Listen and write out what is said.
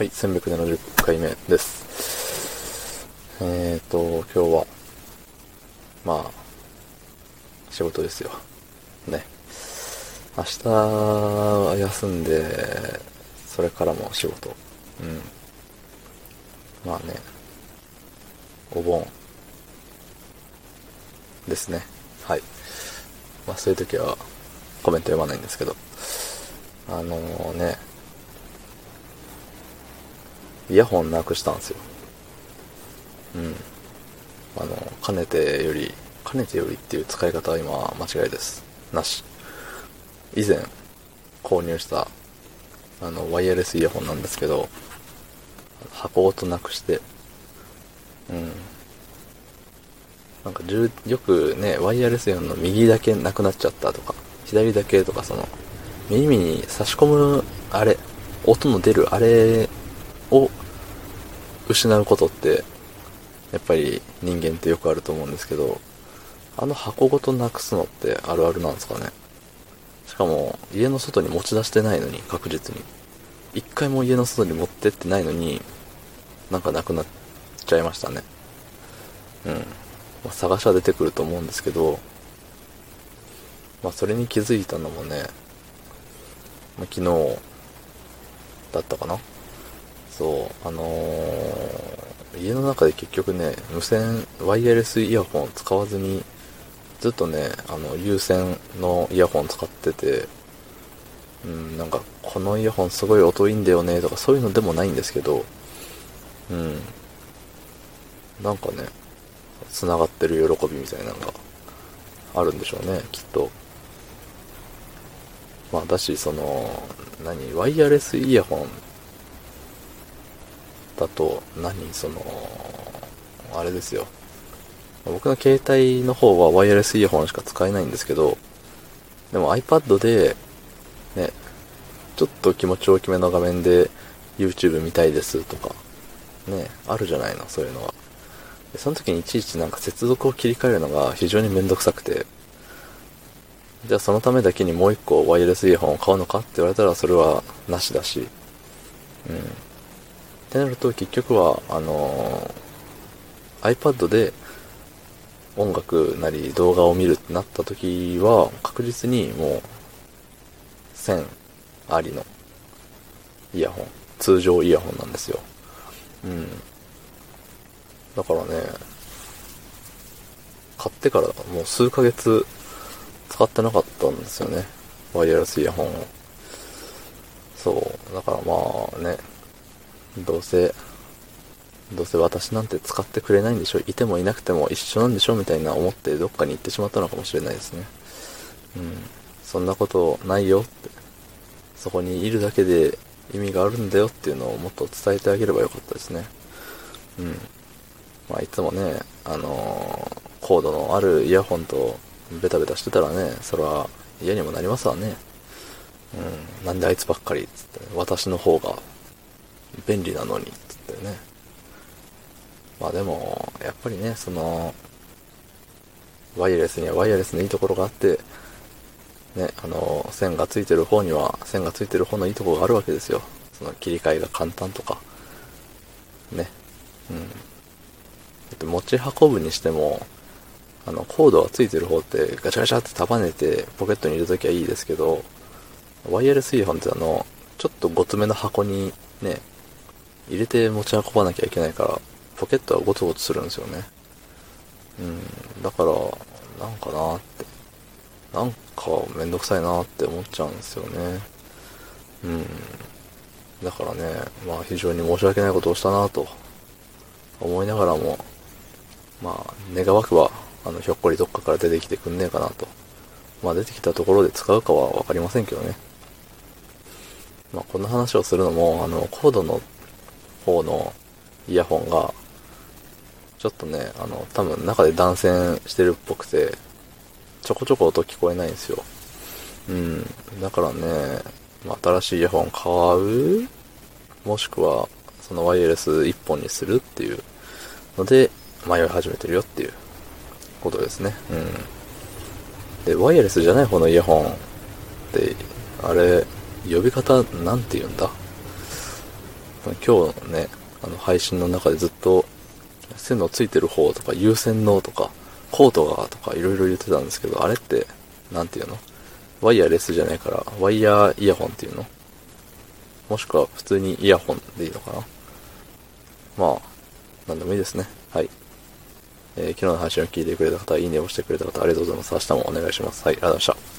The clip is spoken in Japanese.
はい、370回目です。えーと、今日は、まあ、仕事ですよ。ね。明日は休んで、それからも仕事。うん。まあね、お盆ですね。はい。まあそういう時はコメント読まないんですけど、あのね、イヤホンなくしたんですよ。うん。あの、かねてより、かねてよりっていう使い方は今間違いです。なし。以前購入した、あの、ワイヤレスイヤホンなんですけど、箱ごとなくして、うん。なんかよくね、ワイヤレスイヤホンの右だけなくなっちゃったとか、左だけとかその、耳に差し込む、あれ、音の出るあれを失うことって、やっぱり人間ってよくあると思うんですけど、あの箱ごとなくすのってあるあるなんですかね？しかも、家の外に持ち出してないのに、確実に。一回も家の外に持ってってないのに、なんかなくなっちゃいましたね。うん。まあ、探しは出てくると思うんですけど、まあ、それに気づいたのもね、まあ、昨日だったかな？そう、あのー、家の中で結局ね、無線、ワイヤレスイヤホン使わずに、ずっとね、あの、有線のイヤホン使ってて、うん、なんか、このイヤホンすごい音いいんだよね、とかそういうのでもないんですけど、うん。なんかね、繋がってる喜びみたいなのがあるんでしょうね、きっと。まあ、だし、その、何、ワイヤレスイヤホンだと、何、その、あれですよ。僕の携帯の方はワイヤレスイヤホンしか使えないんですけど、でも iPad で、ね、ちょっと気持ち大きめの画面で YouTube 見たいですとか、ね、あるじゃないの、そういうのは。でその時にいちいちなんか接続を切り替えるのが非常にめんどくさくて、じゃあそのためだけにもう一個ワイヤレスイヤホンを買うのかって言われたらそれはなしだし、うん。ってなると結局は、あのー iPad で音楽なり動画を見るってなった時は確実にもう線ありのイヤホン、通常イヤホンなんですよ。うん。だからね、買ってからもう数ヶ月使ってなかったんですよね。ワイヤレスイヤホンを。そう。だからまあね、どうせ、どうせ私なんて使ってくれないんでしょ？いてもいなくても一緒なんでしょ？みたいな思ってどっかに行ってしまったのかもしれないですね。うん。そんなことないよって。そこにいるだけで意味があるんだよっていうのをもっと伝えてあげればよかったですね。うん。まあいつもね、あのーコードのあるイヤホンとベタベタしてたらね、それは嫌にもなりますわね。うん。なんであいつばっかりっつって、私の方が便利なのにっつってね。まあでも、やっぱりね、その、ワイヤレスにはワイヤレスのいいところがあって、ね、あの、線がついてる方には線がついてる方のいいところがあるわけですよ。その切り替えが簡単とか。ね。うん。だって持ち運ぶにしても、あの、コードがついてる方ってガチャガチャって束ねてポケットに入れるときはいいですけど、ワイヤレスイヤホンってあの、ちょっとごつめの箱にね、入れて持ち運ばなきゃいけないから、ポケットはゴツゴツするんですよね。うん、だから、なんかなって。なんかめんどくさいなって思っちゃうんですよね。うん。だからね、まあ非常に申し訳ないことをしたなと思いながらも、まあ願わくは、あの、ひょっこりどっかから出てきてくんねえかなと。まあ出てきたところで使うかはわかりませんけどね。まあこんな話をするのも、あの、コードの方のイヤホンが、ちょっとね、あの、多分中で断線してるっぽくて、ちょこちょこ音聞こえないんですよ。うん。だからね、新しいイヤホン買う？もしくは、そのワイヤレス一本にするっていうので、迷い始めてるよっていうことですね。うん。で、ワイヤレスじゃない方のイヤホンって、あれ、呼び方なんて言うんだ？今日のね、あの配信の中でずっと、線のついてる方とか、有線のとか、コートがとかいろいろ言ってたんですけど、あれって、なんていうの？ワイヤレスじゃないから、ワイヤーイヤホンっていうの？もしくは普通にイヤホンでいいのかな？まあ、なんでもいいですね。はい。えー、昨日の配信を聞いてくれた方、いいねをしてくれた方、ありがとうございます。明日もお願いします。はい、ありがとうございました。